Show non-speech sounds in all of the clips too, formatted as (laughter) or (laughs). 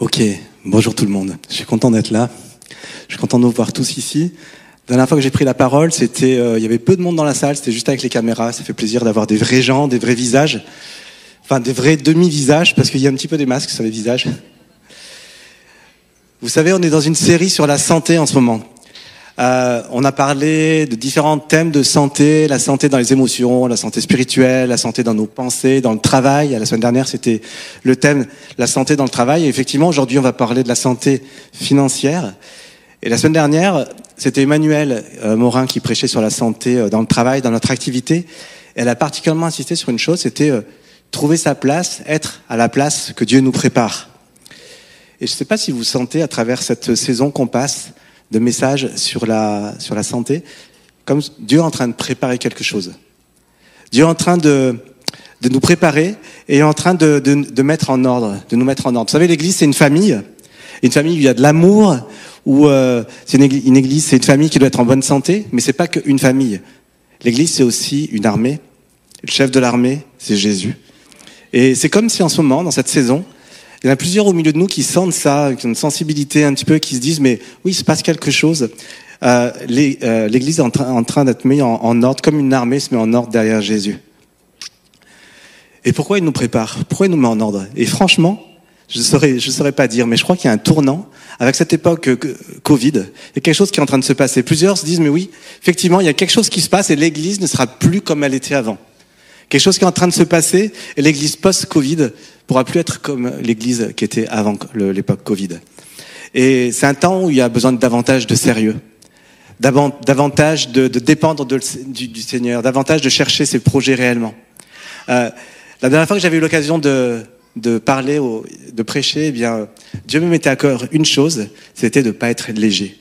Ok, bonjour tout le monde. Je suis content d'être là. Je suis content de vous voir tous ici. La dernière fois que j'ai pris la parole, c'était, euh, il y avait peu de monde dans la salle, c'était juste avec les caméras. Ça fait plaisir d'avoir des vrais gens, des vrais visages, enfin des vrais demi-visages, parce qu'il y a un petit peu des masques sur les visages. Vous savez, on est dans une série sur la santé en ce moment. Euh, on a parlé de différents thèmes de santé, la santé dans les émotions, la santé spirituelle, la santé dans nos pensées, dans le travail. La semaine dernière, c'était le thème la santé dans le travail. Et effectivement, aujourd'hui, on va parler de la santé financière. Et la semaine dernière, c'était Emmanuel euh, Morin qui prêchait sur la santé euh, dans le travail, dans notre activité. Elle a particulièrement insisté sur une chose, c'était trouver sa place, être à la place que Dieu nous prépare. Et je ne sais pas si vous sentez à travers cette saison qu'on passe, de messages sur la, sur la santé, comme Dieu est en train de préparer quelque chose. Dieu est en train de, de nous préparer et en train de, de, de mettre en ordre, de nous mettre en ordre. Vous savez, l'Église, c'est une famille, une famille où il y a de l'amour, où euh, c'est une Église, c'est une famille qui doit être en bonne santé, mais c'est pas qu'une famille. L'Église, c'est aussi une armée. Le chef de l'armée, c'est Jésus. Et c'est comme si en ce moment, dans cette saison, il y en a plusieurs au milieu de nous qui sentent ça, qui ont une sensibilité un petit peu, qui se disent, mais oui, il se passe quelque chose. Euh, euh L'Église est en, train d'être mise en, en, ordre, comme une armée se met en ordre derrière Jésus. Et pourquoi il nous prépare? Pourquoi il nous met en ordre? Et franchement, je ne saurais, je saurais pas dire, mais je crois qu'il y a un tournant avec cette époque euh, Covid. Il y a quelque chose qui est en train de se passer. Plusieurs se disent, mais oui, effectivement, il y a quelque chose qui se passe et l'Église ne sera plus comme elle était avant. Quelque chose qui est en train de se passer et l'Église post-Covid pourra plus être comme l'Église qui était avant l'époque Covid. Et c'est un temps où il y a besoin de davantage de sérieux, davantage de, dépendre du, Seigneur, davantage de chercher ses projets réellement. Euh, la dernière fois que j'avais eu l'occasion de, de parler, au, de prêcher, eh bien, Dieu me mettait à cœur une chose, c'était de ne pas être léger.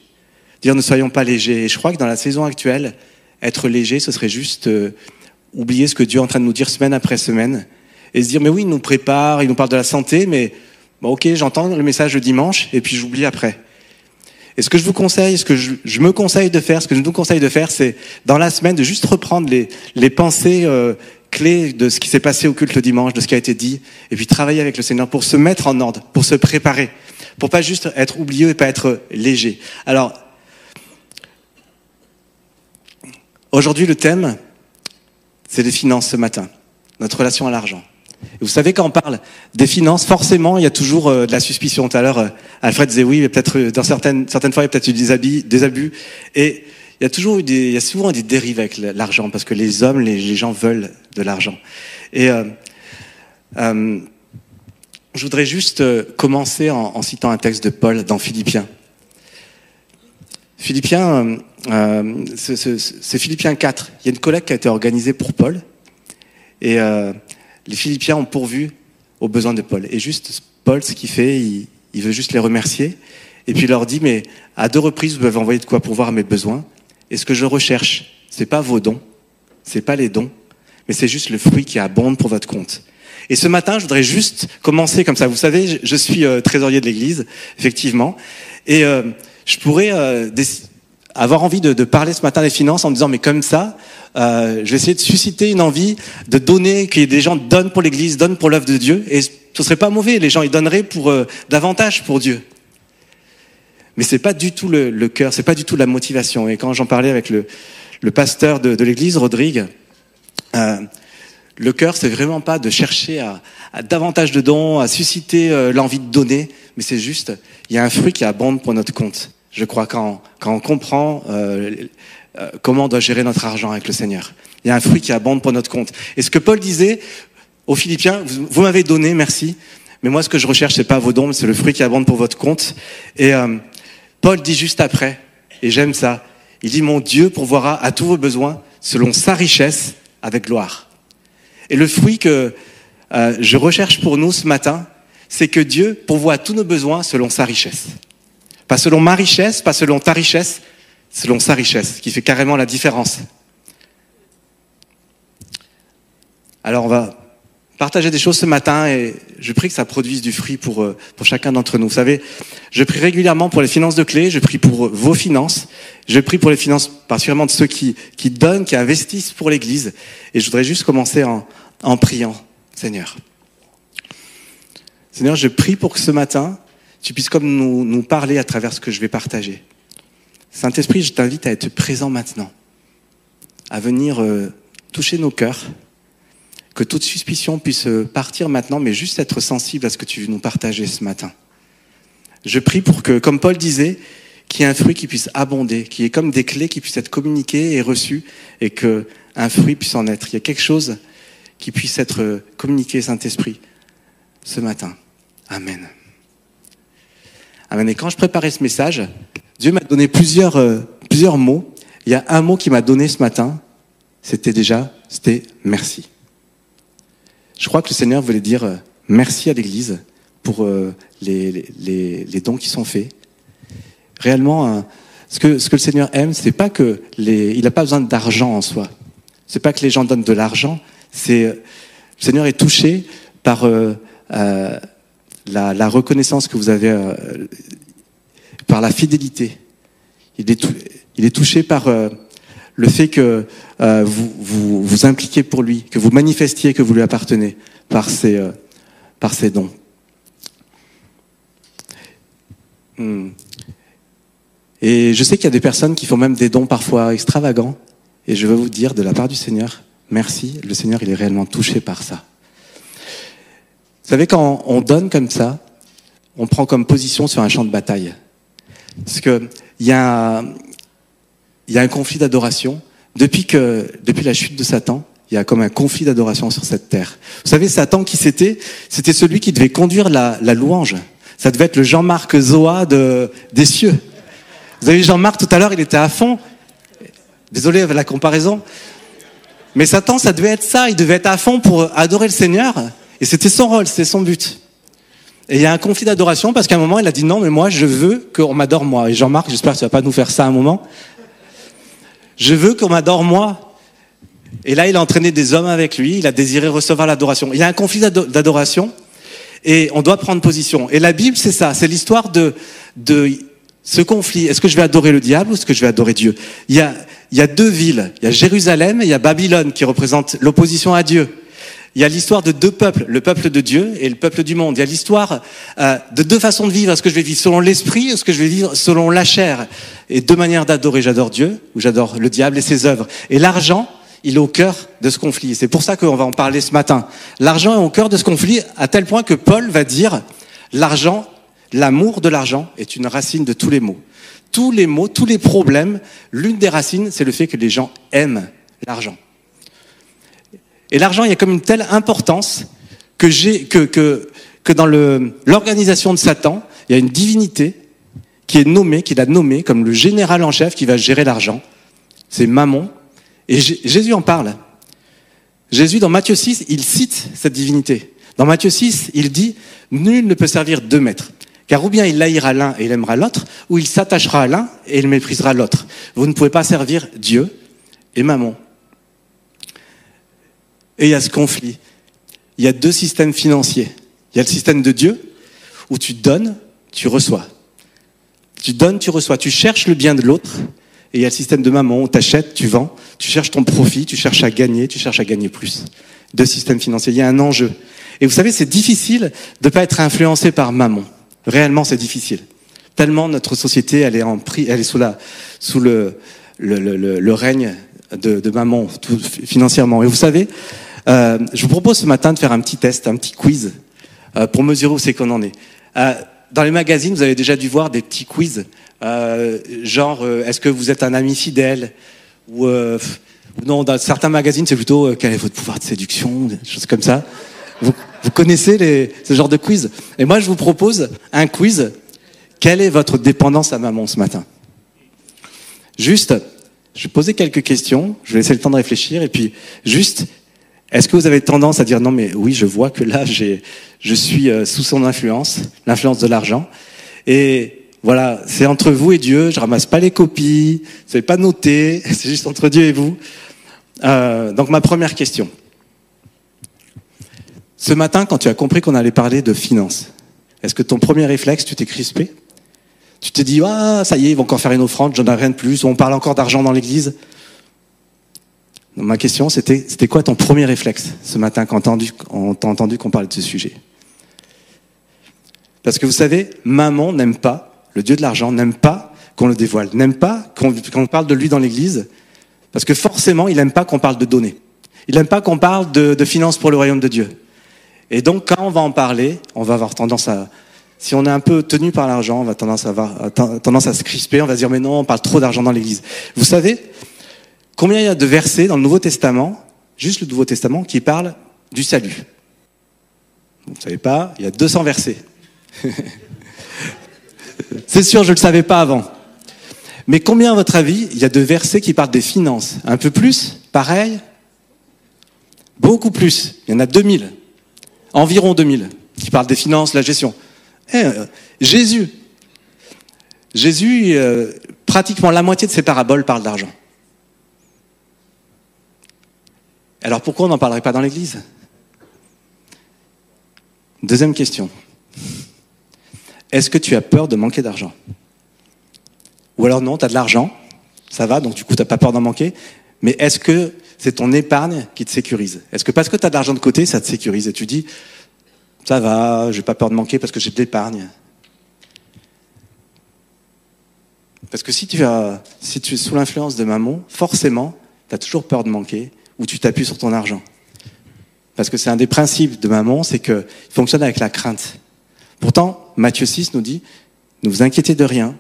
Dire ne soyons pas légers. Et je crois que dans la saison actuelle, être léger, ce serait juste euh, oublier ce que Dieu est en train de nous dire semaine après semaine et se dire, mais oui, il nous prépare, il nous parle de la santé, mais bon, ok, j'entends le message le dimanche, et puis j'oublie après. Et ce que je vous conseille, ce que je, je, me conseille de faire, ce que je nous conseille de faire, c'est dans la semaine de juste reprendre les, les pensées euh, clés de ce qui s'est passé au culte le dimanche, de ce qui a été dit, et puis travailler avec le Seigneur pour se mettre en ordre, pour se préparer, pour pas juste être oublieux et pas être léger. Alors, aujourd'hui, le thème, c'est les finances ce matin, notre relation à l'argent. Vous savez, quand on parle des finances, forcément, il y a toujours euh, de la suspicion. Tout à l'heure, euh, Alfred disait oui, mais peut-être euh, dans certaines, certaines fois, il y a peut-être eu des, abus, des abus. Et il y a toujours eu des, il y a souvent des dérives avec l'argent, parce que les hommes, les, les gens veulent de l'argent. Et je voudrais juste commencer en, en, citant un texte de Paul dans Philippiens. Philippiens, euh, c'est Philippiens 4. Il y a une collecte qui a été organisée pour Paul. Et euh, les Philippiens ont pourvu aux besoins de Paul. Et juste, Paul, ce qu'il fait, il, il, veut juste les remercier. Et puis il leur dit, mais à deux reprises, vous m'avez envoyé de quoi pourvoir à mes besoins. Et ce que je recherche, c'est pas vos dons, c'est pas les dons, mais c'est juste le fruit qui abonde pour votre compte. Et ce matin, je voudrais juste commencer comme ça. Vous savez, je suis euh, trésorier de l'Église, effectivement, et euh, je pourrais euh, avoir envie de, de, parler ce matin des finances en disant, mais comme ça, euh, je vais essayer de susciter une envie de donner, que des gens donnent pour l'Église, donnent pour l'œuvre de Dieu, et ce serait pas mauvais. Les gens ils donneraient pour euh, davantage pour Dieu. Mais c'est pas du tout le, le cœur, c'est pas du tout la motivation. Et quand j'en parlais avec le, le pasteur de, de l'Église, Rodrigue, euh, le cœur, c'est vraiment pas de chercher à, à, davantage de dons, à susciter euh, l'envie de donner, mais c'est juste, il y a un fruit qui abonde pour notre compte. Je crois quand, quand on comprend euh, euh, comment on doit gérer notre argent avec le Seigneur. Il y a un fruit qui abonde pour notre compte. Et ce que Paul disait aux Philippiens, vous, vous m'avez donné, merci, mais moi ce que je recherche, c'est pas vos dons, c'est le fruit qui abonde pour votre compte. Et euh, Paul dit juste après, et j'aime ça, il dit, mon Dieu pourvoira à tous vos besoins selon sa richesse avec gloire. Et le fruit que euh, je recherche pour nous ce matin, c'est que Dieu pourvoit à tous nos besoins selon sa richesse. Pas selon ma richesse, pas selon ta richesse, selon sa richesse, qui fait carrément la différence. Alors on va partager des choses ce matin et je prie que ça produise du fruit pour, euh, pour chacun d'entre nous. Vous savez, je prie régulièrement pour les finances de clé, je prie pour vos finances, je prie pour les finances particulièrement de ceux qui, qui donnent, qui investissent pour l'Église. Et je voudrais juste commencer en, en priant, Seigneur. Seigneur, je prie pour que ce matin, tu puisses comme nous, nous parler à travers ce que je vais partager. Saint-Esprit, je t'invite à être présent maintenant, à venir euh, toucher nos cœurs, que toute suspicion puisse partir maintenant, mais juste être sensible à ce que tu veux nous partager ce matin. Je prie pour que, comme Paul disait, qu'il y ait un fruit qui puisse abonder, qu'il y ait comme des clés qui puissent être communiquées et reçues, et que un fruit puisse en être. Il y a quelque chose qui puisse être communiqué, Saint-Esprit, ce matin. Amen. Quand je préparais ce message, Dieu m'a donné plusieurs, euh, plusieurs mots. Il y a un mot qui m'a donné ce matin, c'était déjà, c'était merci. Je crois que le Seigneur voulait dire euh, merci à l'Église pour euh, les, les, les, dons qui sont faits. Réellement, ce, que, ce que le Seigneur aime, c'est pas que les, il n'a pas besoin d'argent en soi. C'est pas que les gens donnent de l'argent. C'est le Seigneur est touché par euh, euh, la, reconnaissance que vous avez, euh, par la fidélité. Il est, touché par euh, le fait que euh, vous, vous impliquez pour lui, que vous manifestiez que vous lui appartenez par ces dons. Hmm. Et je sais qu'il y a des personnes qui font même des dons parfois extravagants. Et je veux vous dire de la part du Seigneur, merci, le Seigneur, est réellement touché par ça. Vous savez, quand on donne comme ça, on prend comme position sur un champ de bataille. Parce que il y a, y a un conflit d'adoration. Depuis que, depuis la chute de Satan, il y a comme un conflit d'adoration sur cette terre. Vous savez, Satan qui c'était, c'était celui qui devait conduire la, la louange. Ça devait être le Jean-Marc Zoa de, des cieux. Vous avez vu Jean-Marc tout à l'heure, il était à fond. Désolé la comparaison. Mais Satan, ça devait être ça. Il devait être à fond pour adorer le Seigneur. Et c'était son rôle, c'était son but. Et il y a un conflit d'adoration parce qu'à un moment, il a dit non, mais moi, je veux qu'on m'adore moi. Et Jean-Marc, j'espère que tu vas pas nous faire ça un moment. Je veux qu'on m'adore moi. Et là, il a entraîné des hommes avec lui. Il a désiré recevoir l'adoration. Il y a un conflit d'adoration et on doit prendre position. Et la Bible, c'est ça, c'est l'histoire de, de ce conflit. Est-ce que je vais adorer le diable ou est-ce que je vais adorer Dieu? Il y, a, il y a deux villes, il y a Jérusalem et il y a Babylone qui représentent l'opposition à Dieu. Il y a l'histoire de deux peuples, le peuple de Dieu et le peuple du monde. Il y a l'histoire euh, de deux façons de vivre. Est-ce que je vais vivre selon l'esprit ou est-ce que je vais vivre selon la chair? Et deux manières d'adorer. J'adore Dieu ou j'adore le diable et ses œuvres. Et l'argent, il est au cœur de ce conflit. C'est pour ça qu'on va en parler ce matin. L'argent est au cœur de ce conflit à tel point que Paul va dire l'argent, l'amour de l'argent est une racine de tous les maux. Tous les maux, tous les problèmes, l'une des racines, c'est le fait que les gens aiment l'argent. Et l'argent, il y a comme une telle importance que dans l'organisation de Satan, il y a une divinité qui est nommée, qu'il a nommée comme le général en chef qui va gérer l'argent. C'est Mammon, et Jésus en parle. Jésus, dans Matthieu 6, il cite cette divinité. Dans Matthieu 6, il dit, nul ne peut servir deux maîtres. Car ou bien il haïra l'un et il aimera l'autre, ou il s'attachera à l'un et il méprisera l'autre. Vous ne pouvez pas servir Dieu et Mammon. Et il y a ce conflit. Il y a deux systèmes financiers. Il y a le système de Dieu, où tu donnes, tu reçois. Tu donnes, tu reçois. Tu cherches le bien de l'autre, et il y a le système de maman, tu achètes, tu vends, tu cherches ton profit, tu cherches à gagner, tu cherches à gagner plus. Deux systèmes financiers, il y a un enjeu. Et vous savez, c'est difficile de ne pas être influencé par maman. Réellement, c'est difficile. Tellement notre société, elle est en prix, elle est sous la, sous le, le, le, règne de, de maman, financièrement. Et vous savez, euh, je vous propose ce matin de faire un petit test, un petit quiz, euh, pour mesurer où c'est qu'on en est. Euh, dans les magazines, vous avez déjà dû voir des petits quiz euh, genre, euh, est-ce que vous êtes un ami fidèle ou, non, dans certains magazines, c'est plutôt quel est votre pouvoir de séduction, des choses comme ça. Vous, vous connaissez les, ce genre de quiz? Et moi, je vous propose un quiz. Quelle est votre dépendance à maman ce matin? Juste, je vais poser quelques questions, je vais laisser le temps de réfléchir, et puis juste, est-ce que vous avez tendance à dire non, mais oui, je vois que là, je suis sous son influence, l'influence de l'argent, et voilà, c'est entre vous et Dieu. Je ramasse pas les copies, c'est pas noté, (laughs) c'est juste entre Dieu et vous. Euh, donc ma première question. Ce matin, quand tu as compris qu'on allait parler de finances, est-ce que ton premier réflexe, tu t'es crispé? Tu t'es dit, ah, ça y est, ils vont encore faire une offrande, j'en ai rien de plus, on parle encore d'argent dans l'église Ma question, c'était, c'était quoi ton premier réflexe ce matin quand on entendu qu'on parlait de ce sujet? Parce que vous savez, maman n'aime pas, le Dieu de l'argent n'aime pas qu'on le dévoile, n'aime pas qu'on parle de lui dans l'église, parce que forcément, il n'aime pas qu'on parle de données. Il n'aime pas qu'on parle de, de finances pour le royaume de Dieu. Et donc, quand on va en parler, on va avoir tendance à, si on est un peu tenu par l'argent, on va tendance à avoir tendance à se crisper, on va se dire mais non, on parle trop d'argent dans l'église. Vous savez combien il y a de versets dans le Nouveau Testament, juste le Nouveau Testament qui parle du salut? Vous ne savez pas, il y a 200 versets. (laughs) C'est sûr, je ne le savais pas avant. Mais combien, à votre avis, il y a de versets qui parlent des finances? Un peu plus? Pareil? Beaucoup plus. Il y en a 2000. Environ 2000 qui parlent des finances, la gestion. Eh, euh, Jésus. Jésus, euh, pratiquement la moitié de ses paraboles parlent d'argent. Alors pourquoi on n'en parlerait pas dans l'Église? Deuxième question. Est-ce que tu as peur de manquer d'argent? Ou alors non, tu as de l'argent, ça va, donc du coup tu n'as pas peur d'en manquer, mais est-ce que c'est ton épargne qui te sécurise? Est-ce que parce que tu as de l'argent de côté, ça te sécurise et tu dis, ça va, j'ai pas peur de manquer parce que j'ai de l'épargne? Parce que si tu, si tu es sous l'influence de maman, forcément, tu as toujours peur de manquer ou tu t'appuies sur ton argent. Parce que c'est un des principes de maman, c'est qu'il fonctionne avec la crainte. Pourtant, Matthieu 6 nous dit, ne vous inquiétez de rien.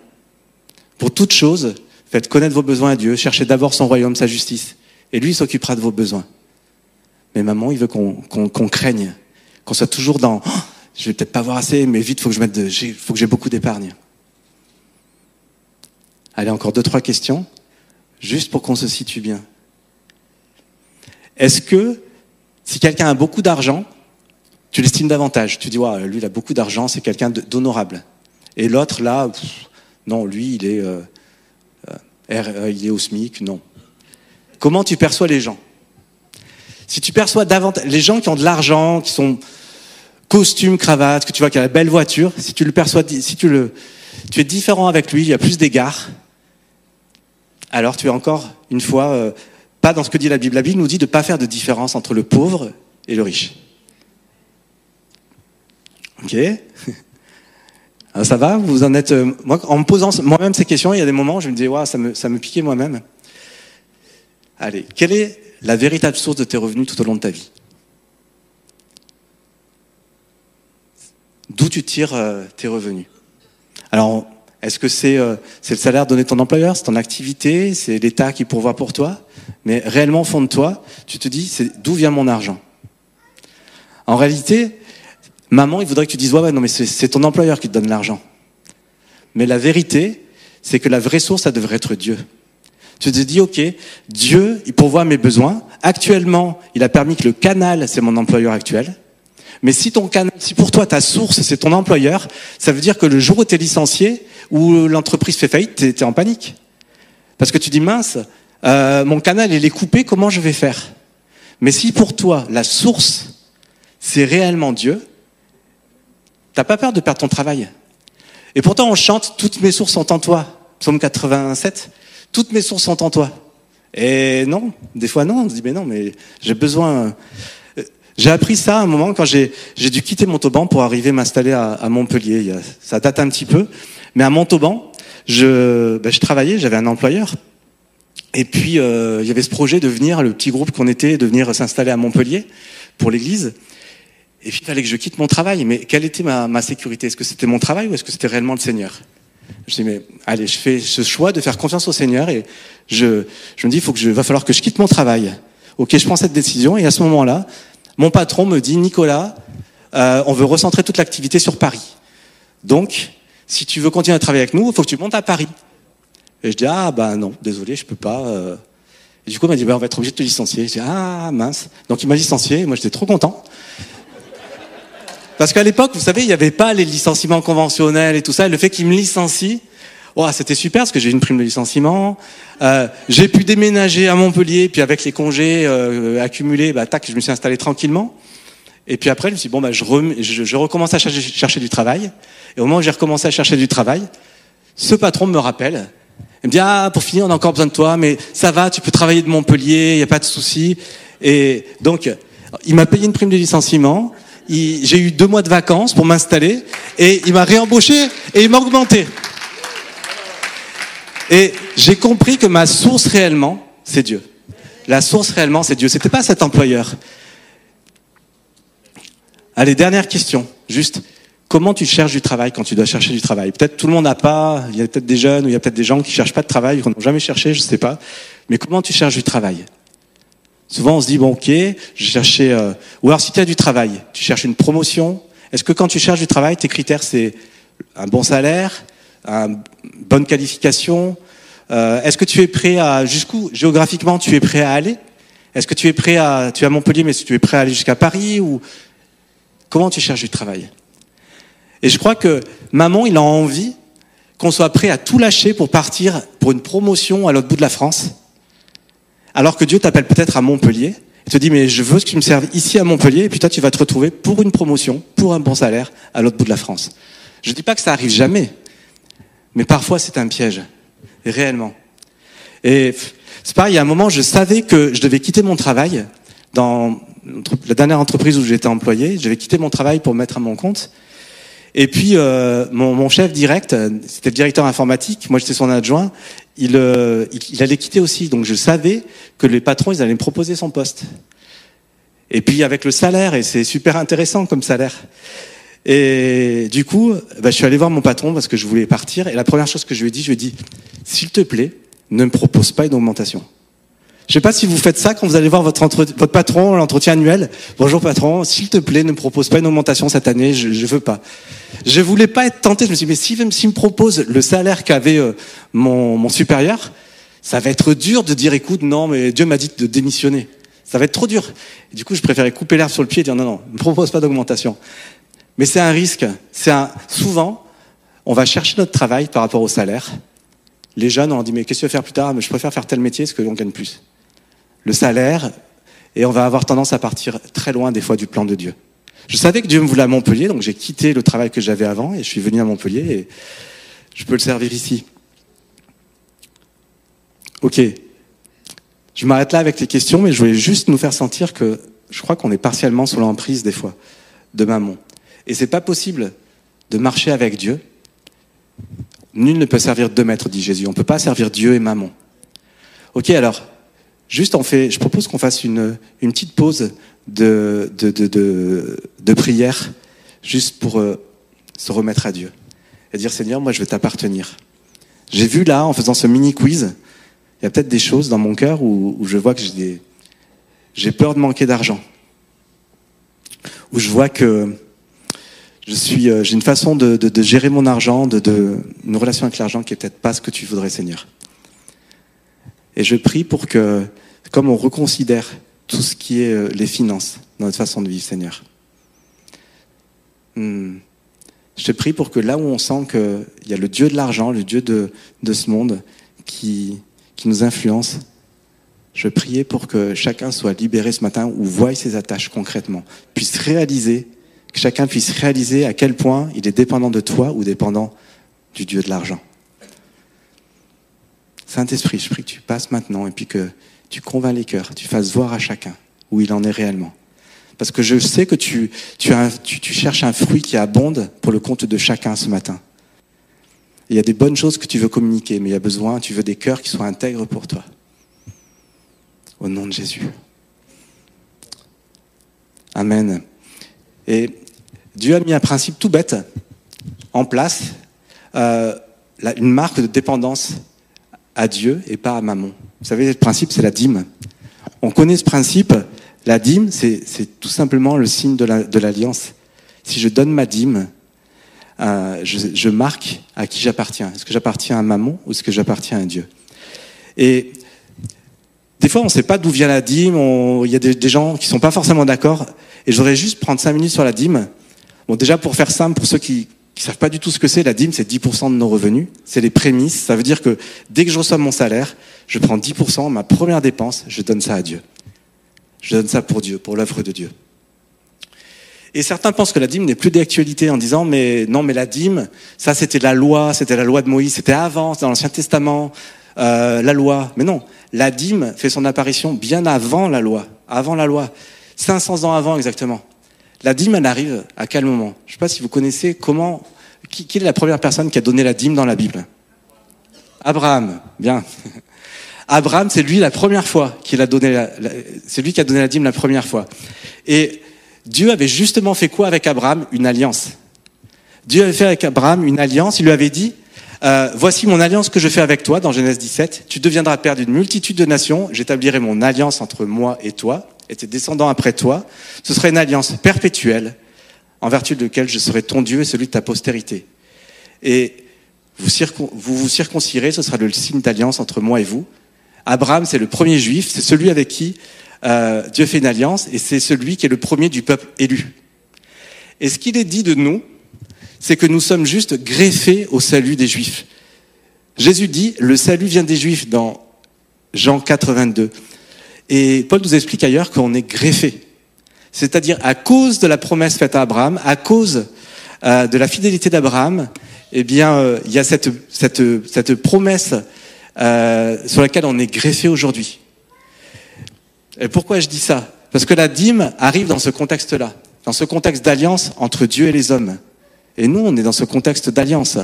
Pour toute chose, faites connaître vos besoins à Dieu, cherchez d'abord son royaume, sa justice, et lui s'occupera de vos besoins. Mais maman, il veut qu'on craigne, qu'on soit toujours dans, oh, je vais peut-être pas avoir assez, mais vite, faut que je mette, faut que j'ai beaucoup d'épargne. Allez, encore deux, trois questions, juste pour qu'on se situe bien. Est-ce que si quelqu'un a beaucoup d'argent, tu l'estimes davantage? Tu dis, lui, il a beaucoup d'argent, c'est quelqu'un d'honorable. Et l'autre, là, non, lui, il est, euh, euh, il est au SMIC, non. Comment tu perçois les gens? Si tu perçois davantage les gens qui ont de l'argent, qui sont costume, cravate, que tu vois qu'il a la belle voiture, si tu le perçois, si tu le, tu es différent avec lui, il y a plus d'égards, alors tu es encore une fois euh, pas dans ce que dit la Bible. La Bible nous dit de ne pas faire de différence entre le pauvre et le riche. Ok (laughs) ah, Ça va? Vous en êtes. Euh, moi, en me posant moi-même ces questions, il y a des moments où je me dis, ouais, ça me, ça me piquait moi-même. Allez, quelle est la véritable source de tes revenus tout au long de ta vie? D'où tu tires euh, tes revenus? Alors, est-ce que c'est euh, le salaire donné à ton employeur, c'est ton activité, c'est l'État qui pourvoit pour toi Mais réellement, au fond de toi, tu te dis, c'est d'où vient mon argent? En réalité, maman, il voudrait que tu dises, ouais, ouais non, mais c'est ton employeur qui te donne l'argent. Mais la vérité, c'est que la vraie source, ça devrait être Dieu. Tu te dis, ok, Dieu, il pourvoit mes besoins. Actuellement, il a permis que le canal, c'est mon employeur actuel. Mais si pour toi ta source c'est ton employeur, ça veut dire que le jour où tu es licencié ou l'entreprise fait faillite, tu es, en panique. Parce que tu dis mince, euh, mon canal il est coupé, comment je vais faire? Mais si pour toi la source c'est réellement Dieu, t'as pas peur de perdre ton travail? Et pourtant on chante toutes mes sources sont en toi. Psaume 87, toutes mes sources sont en toi. Et non, des fois non, on se dit mais non, mais j'ai besoin j'ai appris ça à un moment quand j'ai dû quitter Montauban pour arriver m'installer à, Montpellier. Ça date un petit peu. Mais à Montauban, je, ben, je travaillais, j'avais un employeur. Et puis, euh, il y avait ce projet de venir, le petit groupe qu'on était, de venir s'installer à Montpellier pour l'église. Et puis, il fallait que je quitte mon travail. Mais quelle était ma, ma sécurité? Est-ce que c'était mon travail ou est-ce que c'était réellement le Seigneur? Je dis, mais allez, je fais ce choix de faire confiance au Seigneur et je, je me dis, faut que je, va falloir que je quitte mon travail. Ok, je prends cette décision et à ce moment-là, mon patron me dit, Nicolas, euh, on veut recentrer toute l'activité sur Paris. Donc, si tu veux continuer à travailler avec nous, il faut que tu montes à Paris. Et je dis, ah bah non, désolé, je peux pas. Euh. Et du coup, il m'a dit, bah, on va être obligé de te licencier. Je dis, ah mince. Donc il m'a licencié, moi j'étais trop content. Parce qu'à l'époque, vous savez, il n'y avait pas les licenciements conventionnels et tout ça. Et le fait qu'il me licencie, oh, c'était super parce que j'ai une prime de licenciement. Euh, j'ai pu déménager à Montpellier, puis avec les congés euh, accumulés, bah, tac, je me suis installé tranquillement. Et puis après, je me suis dit, bon, bah, je, je, recommence à chercher, chercher, du travail. Et au moment où j'ai recommencé à chercher du travail, ce patron me rappelle. Il me dit, ah, pour finir, on a encore besoin de toi, mais ça va, tu peux travailler de Montpellier, il n'y a pas de souci. Et donc, il m'a payé une prime de licenciement. j'ai eu deux mois de vacances pour m'installer et il m'a réembauché et il m'a augmenté. Et j'ai compris que ma source réellement, c'est Dieu. La source réellement, c'est Dieu. C'était pas cet employeur. Allez, dernière question. Juste, comment tu cherches du travail quand tu dois chercher du travail? Peut-être tout le monde n'a pas. Il y a peut-être des jeunes ou il y a peut-être des gens qui cherchent pas de travail, qui n'ont jamais cherché, je sais pas. Mais comment tu cherches du travail? Souvent, on se dit bon, ok, je cherchais. Euh... Ou alors, si tu as du travail, tu cherches une promotion. Est-ce que quand tu cherches du travail, tes critères c'est un bon salaire, une bonne qualification. Euh, Est-ce que tu es prêt à jusqu'où géographiquement tu es prêt à aller? Est-ce que tu es prêt à tu es à Montpellier, mais tu es prêt à aller jusqu'à Paris ou comment tu cherches du travail? Et je crois que maman, il a envie qu'on soit prêt à tout lâcher pour partir pour une promotion à l'autre bout de la France alors que Dieu t'appelle peut-être à Montpellier et te dit, mais je veux que tu me serves ici à Montpellier, et puis toi, tu vas te retrouver pour une promotion, pour un bon salaire, à l'autre bout de la France. Je dis pas que ça arrive jamais, mais parfois c'est un piège, réellement. Et c'est pareil, il y a un moment, je savais que je devais quitter mon travail dans la dernière entreprise où j'étais employé. Je devais quitter mon travail pour me mettre à mon compte. Et puis euh, mon, mon, chef direct, c'était le directeur informatique, moi j'étais son adjoint, il, euh, il, allait quitter aussi. Donc je savais que les patrons, ils allaient me proposer son poste. Et puis avec le salaire, et c'est super intéressant comme salaire. Et du coup, bah, je suis allé voir mon patron parce que je voulais partir. Et la première chose que je lui ai dit, je lui ai dit, s'il te plaît, ne me propose pas une augmentation. Je sais pas si vous faites ça quand vous allez voir votre, votre patron, l'entretien annuel. Bonjour patron, s'il te plaît, ne me propose pas une augmentation cette année, je, je veux pas. Je voulais pas être tenté, je me suis dit, mais s'il si me propose le salaire qu'avait euh, mon, mon supérieur, ça va être dur de dire, écoute, non, mais Dieu m'a dit de démissionner. Ça va être trop dur. Et du coup, je préférais couper l'herbe sur le pied et dire, non, non, ne me propose pas d'augmentation. Mais c'est un risque. C'est un, souvent, on va chercher notre travail par rapport au salaire. Les jeunes, on dit, mais qu'est-ce que tu veux faire plus tard? Mais je préfère faire tel métier parce que l'on gagne plus le salaire, et on va avoir tendance à partir très loin des fois du plan de Dieu. Je savais que Dieu me voulait à Montpellier, donc j'ai quitté le travail que j'avais avant et je suis venu à Montpellier et je peux le servir ici. Ok. Je m'arrête là avec les questions, mais je voulais juste nous faire sentir que je crois qu'on est partiellement sous l'emprise des fois de maman. Et c'est pas possible de marcher avec Dieu. Nul ne peut servir deux maîtres, dit Jésus. On ne peut pas servir Dieu et maman. Ok, alors, Juste, on fait, je propose qu'on fasse une, une petite pause de, de, de, prière, juste pour euh, se remettre à Dieu. Et dire, Seigneur, moi, je veux t'appartenir. J'ai vu là, en faisant ce mini quiz, il y a peut-être des choses dans mon cœur où, où je vois que j'ai des, j'ai peur de manquer d'argent. Où je vois que je suis, euh, j'ai une façon de, gérer mon argent, de, une relation avec l'argent qui est peut-être pas ce que tu voudrais, Seigneur. Et je prie pour que, comme on reconsidère tout ce qui est euh, les finances dans notre façon de vivre, Seigneur. Hmm. Je te prie pour que là où on sent qu'il y a le Dieu de l'argent, le Dieu de, de ce monde qui, qui nous influence, je priais pour que chacun soit libéré ce matin ou voie ses attaches concrètement, puisse réaliser, que chacun puisse réaliser à quel point il est dépendant de toi ou dépendant du Dieu de l'argent. Saint-Esprit, je prie que tu passes maintenant et puis que tu convaincs les cœurs, tu fasses voir à chacun où il en est réellement. Parce que je sais que tu, cherches un fruit qui abonde pour le compte de chacun ce matin. Il y a des bonnes choses que tu veux communiquer, mais il y a besoin, tu veux des cœurs qui soient intègres pour toi. Au nom de Jésus. Amen. Et Dieu a mis un principe tout bête en place, euh, une marque de dépendance à Dieu et pas à maman. Vous savez, le principe, c'est la dîme. On connaît ce principe. La dîme, c'est tout simplement le signe de l'alliance. La, si je donne ma dîme, euh, je, marque à qui j'appartiens. Est-ce que j'appartiens à maman ou est-ce que j'appartiens à Dieu? Et des fois, on ne sait pas d'où vient la dîme. Il y a des, des, gens qui sont pas forcément d'accord. Et je voudrais juste prendre cinq minutes sur la dîme. Bon, déjà pour faire simple, pour ceux qui qui savent pas du tout ce que c'est, la dîme, c'est 10% de nos revenus. C'est les prémices. Ça veut dire que dès que je reçois mon salaire, je prends 10%, ma première dépense, je donne ça à Dieu. Je donne ça pour Dieu, pour l'œuvre de Dieu. Et certains pensent que la dîme n'est plus d'actualité en disant mais non mais la dîme ça c'était la loi c'était la loi de Moïse c'était avant dans l'Ancien Testament euh, la loi mais non la dîme fait son apparition bien avant la loi avant la loi 500 ans avant exactement La dîme, elle arrive à quel moment? Je ne sais pas si vous connaissez comment. Qui, qui, est la première personne qui a donné la dîme dans la Bible? Abraham. Bien. (laughs) Abraham, c'est lui la première fois qu'il a donné. La, c'est lui qui a donné la dîme la première fois. Et Dieu avait justement fait quoi avec Abraham? Une alliance. Dieu avait fait avec Abraham une alliance. Il lui avait dit euh, Voici mon alliance que je fais avec toi, dans Genèse 17. Tu deviendras père d'une multitude de nations. J'établirai mon alliance entre moi et toi, et tes descendants après toi. Ce sera une alliance perpétuelle, en vertu de laquelle je serai ton Dieu et celui de ta postérité. Et vous vous, circoncirez, ce sera le signe d'alliance entre moi et vous. Abraham, c'est le premier juif, c'est celui avec qui euh, Dieu fait une alliance, et c'est celui qui est le premier du peuple élu. Et ce qu'il est dit de nous, c'est que nous sommes juste greffés au salut des Juifs. Jésus dit, le salut vient des Juifs dans Jean 4, 22. Et Paul nous explique ailleurs qu'on est greffé. C'est-à-dire à cause de la promesse faite à Abraham, à cause euh, de la fidélité d'Abraham, eh bien, euh, il y a cette, cette, cette promesse euh, sur laquelle on est greffé aujourd'hui. Et pourquoi je dis ça? Parce que la dîme arrive dans ce contexte-là, dans ce contexte d'alliance entre Dieu et les hommes. Et nous, on est dans ce contexte d'alliance.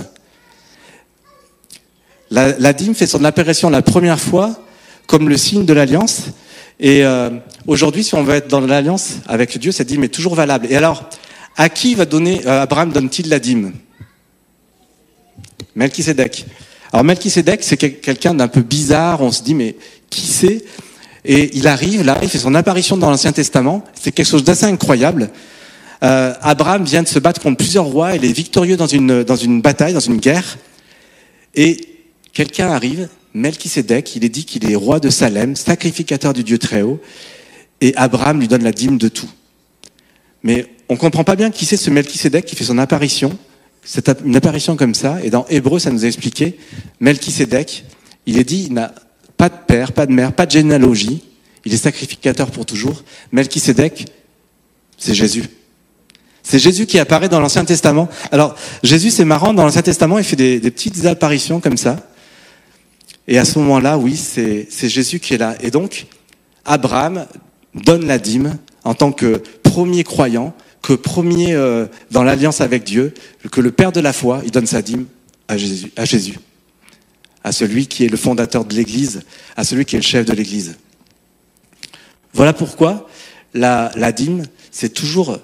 La, la, dîme fait son apparition la première fois comme le signe de l'alliance. Et euh, aujourd'hui, si on veut être dans l'alliance avec Dieu, cette dîme est toujours valable. Et alors, à qui va donner euh, Abraham donne-t-il la dîme? Melchisedec. Alors Melchisedec, c'est quelqu'un d'un peu bizarre. On se dit, mais qui c'est? Et il arrive là, il fait son apparition dans l'Ancien Testament. C'est quelque chose d'assez incroyable. Euh, Abraham vient de se battre contre plusieurs rois, il est victorieux dans une, dans une bataille, dans une guerre, et quelqu'un arrive, Melchisédek, il est dit qu'il est roi de Salem, sacrificateur du Dieu très haut, et Abraham lui donne la dîme de tout. Mais on ne comprend pas bien qui c'est ce Melchisédek qui fait son apparition, c'est une apparition comme ça, et dans Hébreu, ça nous a expliqué, Melchisédek, il est dit, il n'a pas de père, pas de mère, pas de généalogie, il est sacrificateur pour toujours. Melchisédek, c'est Jésus. C'est Jésus qui apparaît dans l'Ancien Testament. Alors, Jésus, c'est marrant, dans l'Ancien Testament, il fait des, des, petites apparitions comme ça. Et à ce moment-là, oui, c'est Jésus qui est là. Et donc, Abraham donne la dîme en tant que premier croyant, que premier euh, dans l'alliance avec Dieu, que le Père de la foi, il donne sa dîme à Jésus, à Jésus, à celui qui est le fondateur de l'Église, à celui qui est le chef de l'Église. Voilà pourquoi la, la dîme, c'est toujours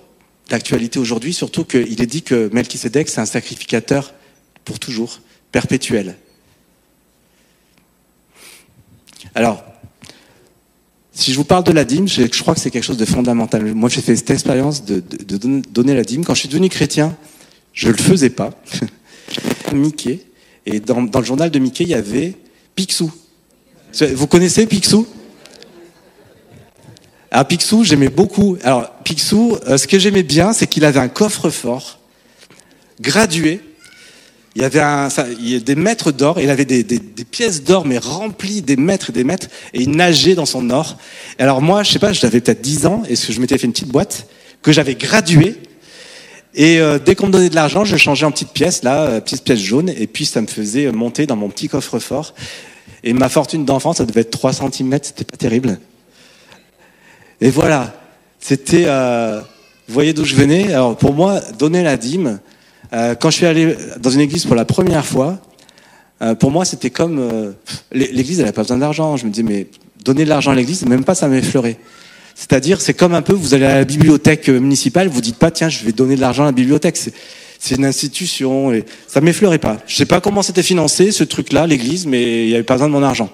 d'actualité aujourd'hui, surtout qu'il est dit que Melchisedec, c'est un sacrificateur pour toujours, perpétuel. Alors, si je vous parle de la dîme, je, crois que c'est quelque chose de fondamental. Moi, j'ai fait cette expérience de, donner la dîme. Quand je suis devenu chrétien, je ne le faisais pas. (laughs) Mickey. Et dans, le journal de Mickey, il y avait Picsou. Vous connaissez Picsou? Alors Picsou, j'aimais beaucoup. Alors Picsou, euh, ce que j'aimais bien, c'est qu'il avait un coffre-fort gradué. Il y avait un, ça, il y avait des mètres d'or. Il avait des, des, des pièces d'or, mais remplies des mètres et des mètres. Et il nageait dans son or. Alors moi, je sais pas, j'avais peut-être 10 ans, et je m'étais fait une petite boîte que j'avais graduée. Et euh, dès qu'on me donnait de l'argent, je changeais en petites pièces, là, euh, petites pièces jaunes, et puis ça me faisait monter dans mon petit coffre-fort. Et ma fortune d'enfant, ça devait être 3 cm, c'était pas terrible. Et voilà, c'était, euh, vous voyez d'où je venais? Alors pour moi, donner la dîme, euh, quand je suis allé dans une église pour la première fois, euh, pour moi c'était comme euh, l'église, elle n'a pas besoin d'argent. Je me disais mais donner de l'argent à l'église, même pas ça m'effleurait. C'est-à-dire, c'est comme un peu, vous allez à la bibliothèque municipale, vous dites pas tiens, je vais donner de l'argent à la bibliothèque. C'est une institution et ça m'effleurait pas. Je sais pas comment c'était financé ce truc-là, l'église, mais il y avait pas besoin de mon argent.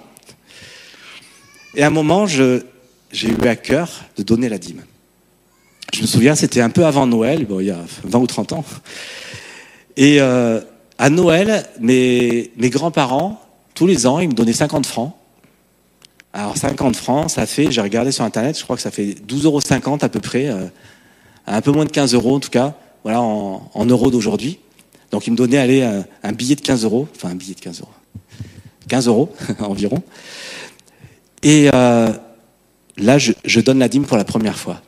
Et à un moment, j'ai eu à cœur de donner la dîme. Je me souviens, c'était un peu avant Noël, bon, il y a 20 ou 30 ans. Et euh, à Noël, mes, mes grands-parents, tous les ans, ils me donnaient 50 francs. Alors 50 francs, ça fait, j'ai regardé sur Internet, je crois que ça fait 12,50 euros à peu près, euh, un peu moins de 15 euros en tout cas, voilà, en, en euros d'aujourd'hui. Donc ils me donnaient aller un, un, billet de 15 euros, enfin un billet de 15 euros, 15 euros (laughs) environ. Et euh, là, je, je, donne la dîme pour la première fois.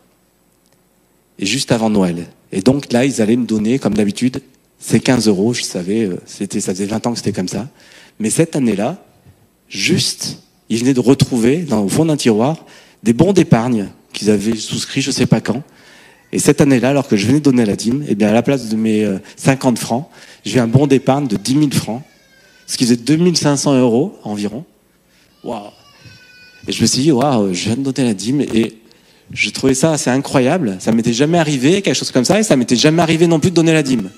Et juste avant Noël. Et donc là, ils allaient me donner, comme d'habitude, ces 15 euros. Je savais, euh, c'était, ça faisait 20 ans que c'était comme ça. Mais cette année-là, juste, ils venaient de retrouver, dans, au fond d'un tiroir, des bons d'épargne qu'ils avaient souscrits, je sais pas quand. Et cette année-là, alors que je venais de donner la dîme, eh bien, à la place de mes 50 euh, francs, j'ai un bon d'épargne de 10 000 francs, ce qui faisait 2500 euros environ. Waouh Et je me suis dit, waouh, je viens de donner la dîme et je trouvais ça assez incroyable. Ça m'était jamais arrivé, quelque chose comme ça, et ça m'était jamais arrivé non plus de donner la dîme.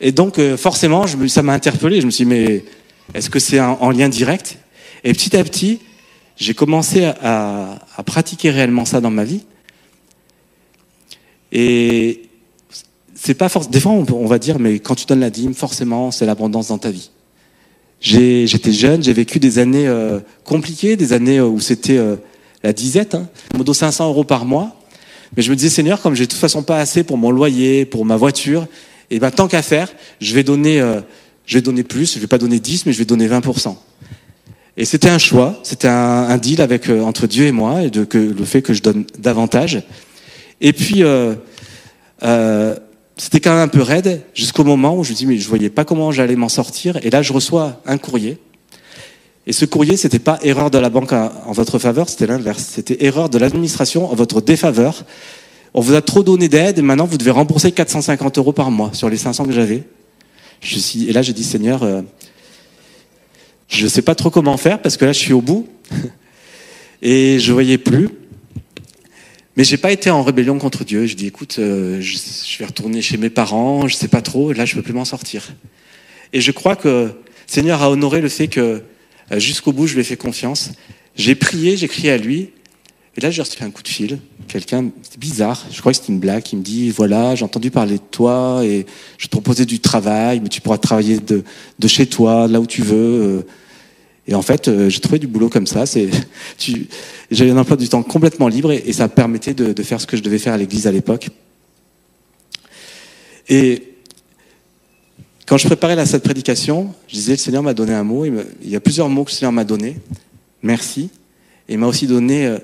Et donc, euh, forcément, je ça m'a interpellé. Je me suis dit, mais est-ce que c'est en lien direct? Et petit à petit, j'ai commencé à, à, pratiquer réellement ça dans ma vie. Et c'est pas forcément. Des fois, on, va dire, mais quand tu donnes la dîme, forcément, c'est l'abondance dans ta vie. J'étais jeune, j'ai vécu des années euh, compliquées, des années euh, où c'était euh, la disette, hein, modo 500 euros par mois. Mais je me disais, Seigneur, comme j'ai de toute façon pas assez pour mon loyer, pour ma voiture, et ben tant qu'à faire, je vais donner, je vais donner plus. Je vais pas donner 10, mais je vais donner 20% Et c'était un choix, c'était un, deal avec entre Dieu et moi, et de, que, le fait que je donne davantage. Et puis c'était quand même un peu raide jusqu'au moment où je me dis mais je voyais pas comment j'allais m'en sortir et là je reçois un courrier et ce courrier c'était pas erreur de la banque en votre faveur c'était l'inverse c'était erreur de l'administration en votre défaveur on vous a trop donné d'aide et maintenant vous devez rembourser 450 euros par mois sur les 500 que j'avais je suis et là j'ai dit Seigneur euh, je sais pas trop comment faire parce que là je suis au bout (laughs) et je voyais plus mais j'ai pas été en rébellion contre Dieu. Je dis, écoute, euh, je, vais retourner chez mes parents, je sais pas trop, là je peux plus m'en sortir. Et je crois que Seigneur a honoré le fait que euh, jusqu'au bout je lui ai fait confiance. J'ai prié, j'ai crié à lui. Et là j'ai reçu un coup de fil. Quelqu'un, c'est bizarre, je crois que c'était une blague, qui me dit, voilà, j'ai entendu parler de toi et je te proposais du travail, mais tu pourras travailler de, chez toi, là où tu veux. Et en fait, euh, j'ai trouvé du boulot comme ça. (laughs) J'avais un emploi du temps complètement libre et, ça permettait de, faire ce que je devais faire à l'église à l'époque. Et quand je préparais la, cette prédication, je disais, le Seigneur m'a donné un mot. Il, y a plusieurs mots que le Seigneur m'a donné. Merci. Et il m'a aussi donné euh,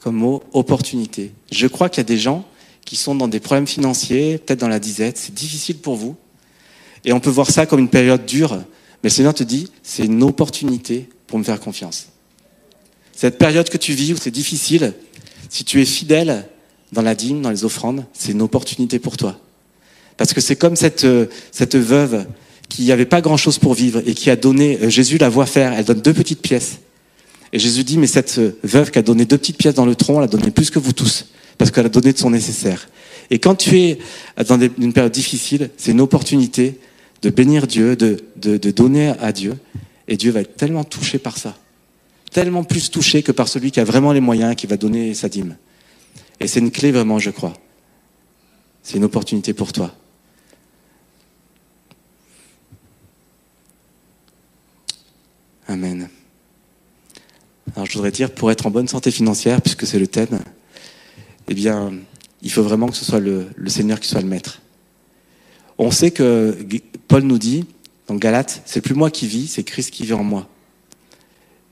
comme mot opportunité. Je crois qu'il y a des gens qui sont dans des problèmes financiers, peut-être dans la disette. C'est difficile pour vous. Et on peut voir ça comme une période dure mais le Seigneur te dit, c'est une opportunité pour me faire confiance. Cette période que tu vis où c'est difficile, si tu es fidèle dans la dîme, dans les offrandes, c'est une opportunité pour toi. Parce que c'est comme cette, cette veuve qui n'avait pas grand-chose pour vivre et qui a donné, euh, Jésus la voit faire, elle donne deux petites pièces. Et Jésus dit, mais cette veuve qui a donné deux petites pièces dans le tronc, elle a donné plus que vous tous, parce qu'elle a donné de son nécessaire. Et quand tu es dans une période difficile, c'est une opportunité de bénir Dieu, de, de, de, donner à Dieu. Et Dieu va être tellement touché par ça. Tellement plus touché que par celui qui a vraiment les moyens, qui va donner sa dîme. Et c'est une clé vraiment, je crois. C'est une opportunité pour toi. Amen. Alors je voudrais dire, pour être en bonne santé financière, puisque c'est le thème, eh bien, il faut vraiment que ce soit le, Seigneur qui soit le maître. On sait que Paul nous dit, dans Galates, c'est plus moi qui vis, c'est Christ qui vit en moi.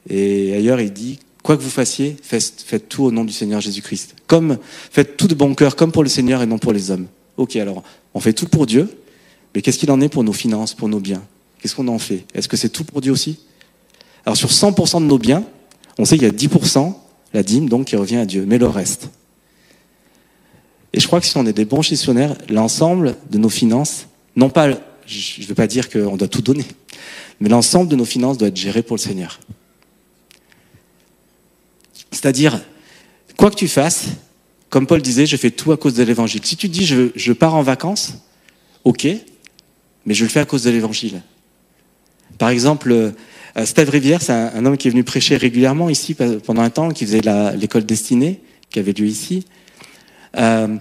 Et ailleurs, il dit, quoi que vous fassiez, faites, tout au nom du Seigneur Jésus-Christ. Comme, faites tout de bon cœur, comme pour le Seigneur et non pour les hommes. Ok, alors, on fait tout pour Dieu, mais qu'est-ce qu'il en est pour nos finances, pour nos biens? Qu'est-ce qu'on en fait? Est-ce que c'est tout pour Dieu aussi? Alors, sur 100% de nos biens, on sait qu'il y a 10%, la dîme, donc, qui revient à Dieu, mais le reste. Et je crois que si on est des bons gestionnaires, l'ensemble de nos finances, non pas, je ne veux pas dire qu'on doit tout donner, mais l'ensemble de nos finances doit être géré pour le Seigneur. C'est-à-dire, quoi que tu fasses, comme Paul disait, je fais tout à cause de l'évangile. Si tu dis je, pars en vacances, ok, mais je le fais à cause de l'évangile. Par exemple, Steve Rivière, c'est un, homme qui est venu prêcher régulièrement ici pendant un temps, qui faisait l'école destinée, qui avait lieu ici. Euh,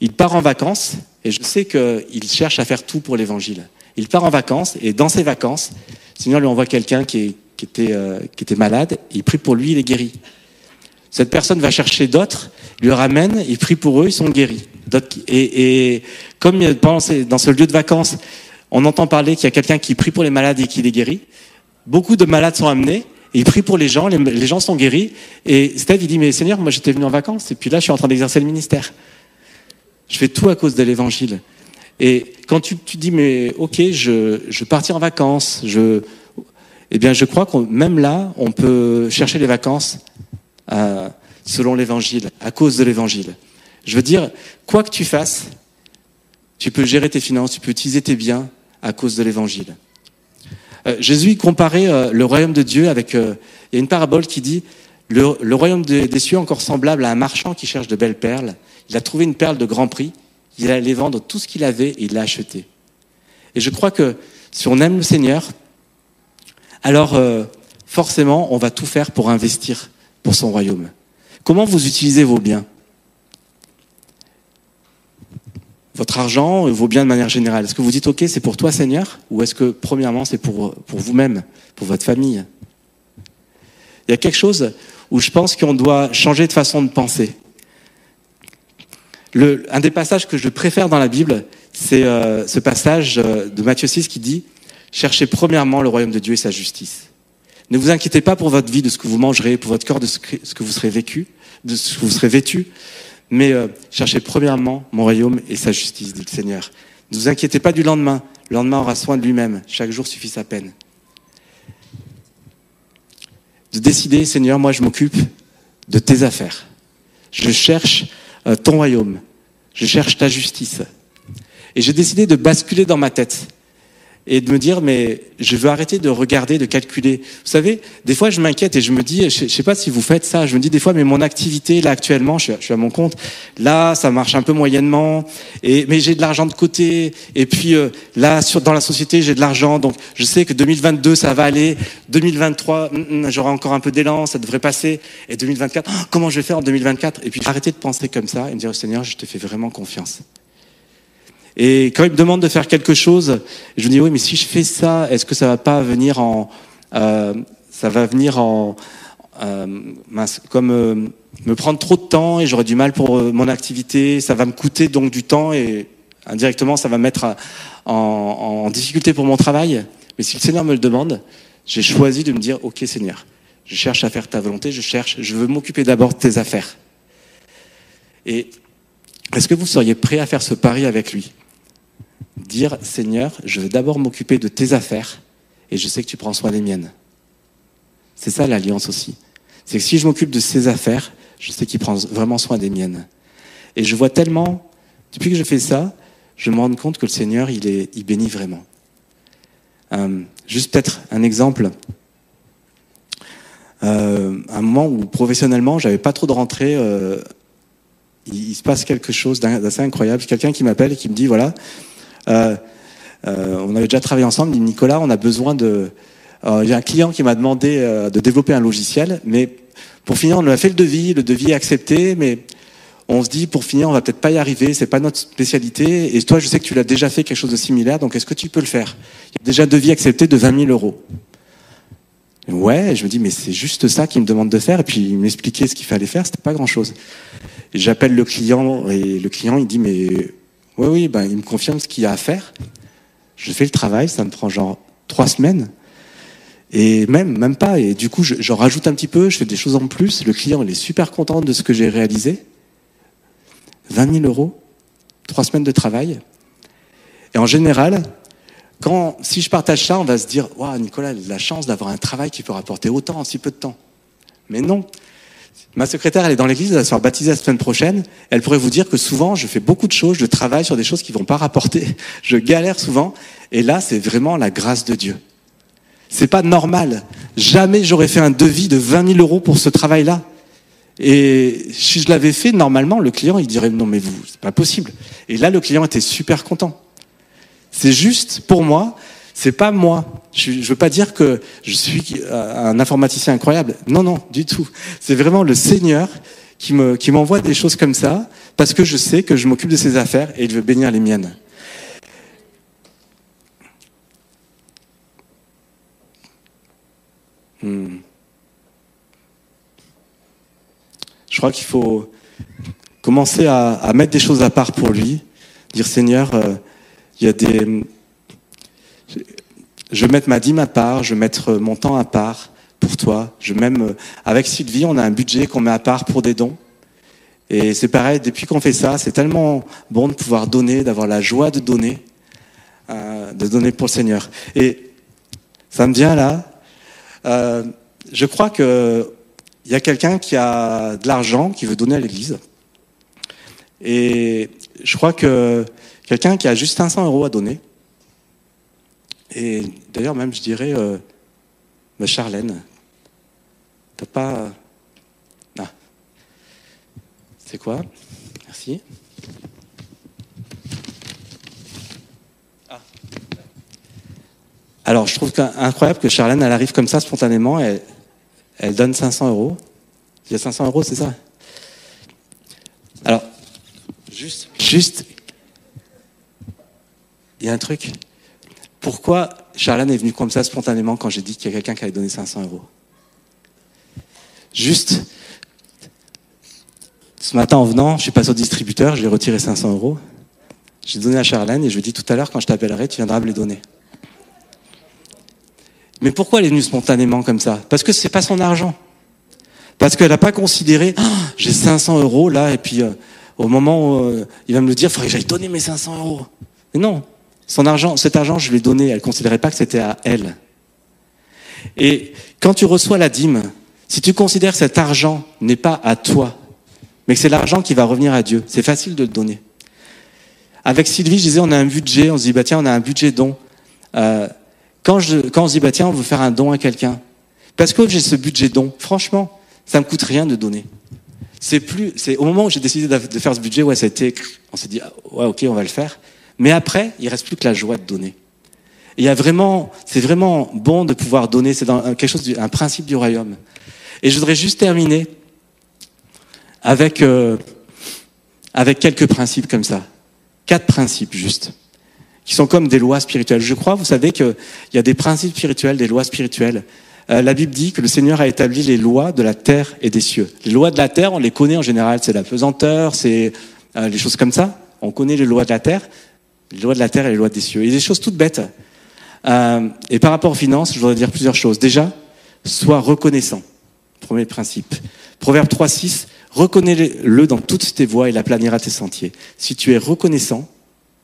il part en vacances et je sais qu'il cherche à faire tout pour l'évangile. Il part en vacances et dans ses vacances, le Seigneur lui envoie quelqu'un qui, était, euh, était malade, il prie pour lui, il est guéri. Cette personne va chercher d'autres, lui ramène, il prie pour eux, ils sont guéris. Et, et comme dans ce lieu de vacances, on entend parler qu'il y a quelqu'un qui prie pour les malades et qui les guérit, beaucoup de malades sont amenés, il prie pour les gens, les, gens sont guéris. Et Steve, il dit, mais Seigneur, moi j'étais venu en vacances, et puis là je suis en train d'exercer le ministère. Je fais tout à cause de l'évangile. Et quand tu, tu dis, mais ok, je, je partir en vacances, je, eh bien je crois que même là, on peut chercher les vacances euh, selon l'évangile, à cause de l'évangile. Je veux dire, quoi que tu fasses, tu peux gérer tes finances, tu peux utiliser tes biens à cause de l'évangile. Euh, Jésus comparait euh, le royaume de Dieu avec, euh, il y a une parabole qui dit, le, royaume des, des cieux encore semblable à un marchand qui cherche de belles perles. Il a trouvé une perle de grand prix, il allait vendre tout ce qu'il avait et il l'a acheté. Et je crois que si on aime le Seigneur, alors forcément, on va tout faire pour investir pour son royaume. Comment vous utilisez vos biens? Votre argent, vos biens de manière générale. Est-ce que vous dites, OK, c'est pour toi Seigneur Ou est-ce que, premièrement, c'est pour, pour vous-même, pour votre famille? Il y a quelque chose où je pense qu'on doit changer de façon de penser. Un des passages que je préfère dans la Bible, c'est euh, ce passage euh, de Matthieu 6 qui dit Cherchez premièrement le royaume de Dieu et sa justice. Ne vous inquiétez pas pour votre vie, de ce que vous mangerez, pour votre corps, de ce que vous serez vécu, de ce que vous serez vêtu, mais euh, cherchez premièrement mon royaume et sa justice, dit le Seigneur. Ne vous inquiétez pas du lendemain. Le lendemain aura soin de lui-même. Chaque jour suffit sa peine. De décider, Seigneur, moi je m'occupe de tes affaires. Je cherche euh, ton royaume. Je cherche ta justice. Et j'ai décidé de basculer dans ma tête et de me dire mais je veux arrêter de regarder, de calculer. Vous savez, des fois je m'inquiète et je me dis, je, sais pas si vous faites ça, je me dis des fois mais mon activité là actuellement, je suis, à mon compte, là ça marche un peu moyennement, et mais j'ai de l'argent de côté et puis euh, là sur, dans la société j'ai de l'argent donc je sais que 2022 ça va aller, 2023 mm, mm, j'aurai encore un peu d'élan, ça devrait passer et 2024 oh, comment je vais faire en 2024 et puis arrêter de penser comme ça et me dire Seigneur je te fais vraiment confiance. Et quand il me demande de faire quelque chose, je me dis oui, mais si je fais ça, est-ce que ça va pas venir en, euh, ça va venir en, euh, comme euh, me prendre trop de temps et j'aurai du mal pour mon activité, ça va me coûter donc du temps et indirectement ça va me mettre en, en difficulté pour mon travail. Mais si le Seigneur me le demande, j'ai choisi de me dire ok Seigneur, je cherche à faire ta volonté, je cherche, je veux m'occuper d'abord de tes affaires. Et est-ce que vous seriez prêt à faire ce pari avec lui? Dire Seigneur, je vais d'abord m'occuper de tes affaires et je sais que tu prends soin des miennes. C'est ça l'alliance aussi. C'est que si je m'occupe de ses affaires, je sais qu'il prend vraiment soin des miennes. Et je vois tellement, depuis que je fais ça, je me rends compte que le Seigneur, il, est, il bénit vraiment. Euh, juste peut-être un exemple. Euh, un moment où professionnellement, j'avais pas trop de rentrée, euh, il, se passe quelque chose d'assez incroyable. Quelqu'un qui m'appelle et qui me dit voilà, euh, euh, on avait déjà travaillé ensemble. Il Nicolas, on a besoin de. Euh, J'ai un client qui m'a demandé euh, de développer un logiciel, mais pour finir, on a fait le devis, le devis est accepté, mais on se dit pour finir, on va peut-être pas y arriver, c'est pas notre spécialité. Et toi, je sais que tu l'as déjà fait quelque chose de similaire, donc est-ce que tu peux le faire? Il y a déjà un devis accepté de 20 000 euros. Ouais, je me dis mais c'est juste ça qu'il me demande de faire. Et puis il m'expliquait ce qu'il fallait faire, c'était pas grand-chose. J'appelle le client et le client il dit mais oui, oui, ben, il me confirme ce qu'il y a à faire. Je fais le travail, ça me prend genre trois semaines. Et même, même pas. Et du coup, j'en rajoute un petit peu, je fais des choses en plus. Le client, il est super content de ce que j'ai réalisé. 20 000 euros, trois semaines de travail. Et en général, quand, si je partage ça, on va se dire, waouh, Nicolas, la chance d'avoir un travail qui peut rapporter autant en si peu de temps. Mais non. Ma secrétaire, elle est dans l'église, elle va se faire baptiser la semaine prochaine. Elle pourrait vous dire que souvent, je fais beaucoup de choses, je travaille sur des choses qui vont pas rapporter. (laughs) Je galère souvent. Et là, c'est vraiment la grâce de Dieu. C'est pas normal. Jamais j'aurais fait un devis de 20 000 euros pour ce travail-là. Et si je l'avais fait, normalement, le client, il dirait non, mais vous, c'est pas possible. Et là, le client était super content. C'est juste, pour moi, c'est pas moi. Je ne veux pas dire que je suis un informaticien incroyable. Non, non, du tout. C'est vraiment le Seigneur qui me qui m'envoie des choses comme ça parce que je sais que je m'occupe de ses affaires et il veut bénir les miennes. Hmm. Je crois qu'il faut commencer à, à, mettre des choses à part pour lui, dire Seigneur, euh, il y a des je vais mettre ma dîme à part, je vais mettre mon temps à part pour toi. Je même avec Sylvie, on a un budget qu'on met à part pour des dons. Et c'est pareil, depuis qu'on fait ça, c'est tellement bon de pouvoir donner, d'avoir la joie de donner, euh, de donner pour le Seigneur. Et ça me vient là. Euh, je crois que il y a quelqu'un qui a de l'argent, qui veut donner à l'Église. Et je crois que quelqu'un qui a juste 500 euros à donner, et d'ailleurs même je dirais, euh, bah, Charlène, t'as pas... Ah. C'est quoi? Merci. Ah. Alors, je trouve incroyable que Charlène, elle arrive comme ça spontanément, elle, elle donne 500 euros. Il y a 500 euros, c'est ça? Alors, juste, juste, il y a un truc. Pourquoi Charlène est venue comme ça spontanément quand j'ai dit qu'il y a quelqu'un qui avait donné 500 euros Juste, ce matin en venant, je suis passé au distributeur, je lui ai retiré 500 euros. J'ai donné à Charlène et je lui ai dit tout à l'heure, quand je t'appellerai, tu viendras me les donner. Mais pourquoi elle est venue spontanément comme ça? Parce que c'est pas son argent. Parce qu'elle n'a pas considéré, ah, j'ai 500 euros là, et puis euh, au moment où euh, il va me le dire, il faudrait que j'aille donner mes 500 euros. Mais non, son argent, cet argent, je l'ai donné. Elle ne considérait pas que c'était à elle. Et quand tu reçois la dîme, si tu considères que cet argent n'est pas à toi, mais que c'est l'argent qui va revenir à Dieu, c'est facile de le donner. Avec Sylvie, je disais, on a un budget, on se dit, bah tiens, on a un budget don. Euh, quand, je, quand on se dit, bah tiens, on veut faire un don à quelqu'un, parce que j'ai ce budget don, franchement, ça me coûte rien de donner. C'est plus, c'est au moment où j'ai décidé de faire ce budget, ouais, ça a été, on s'est dit, ah, ouais, ok, on va le faire. Mais après, il reste plus que la joie de donner. il y a vraiment, c'est vraiment bon de pouvoir donner. C'est quelque chose, un principe du royaume. Et je voudrais juste terminer avec euh, avec quelques principes comme ça, quatre principes juste qui sont comme des lois spirituelles. Je crois, vous savez qu'il y a des principes spirituels, des lois spirituelles. Euh, la Bible dit que le Seigneur a établi les lois de la terre et des cieux. Les lois de la terre, on les connaît en général, c'est la pesanteur, c'est euh, les choses comme ça. On connaît les lois de la terre, les lois de la terre et les lois des cieux. A des choses toutes bêtes. Euh, et par rapport aux finances, je voudrais dire plusieurs choses. Déjà, sois reconnaissant. Premier principe. Proverbe 3, 6, reconnais-le dans toutes tes voies, il aplanira tes sentiers. Si tu es reconnaissant,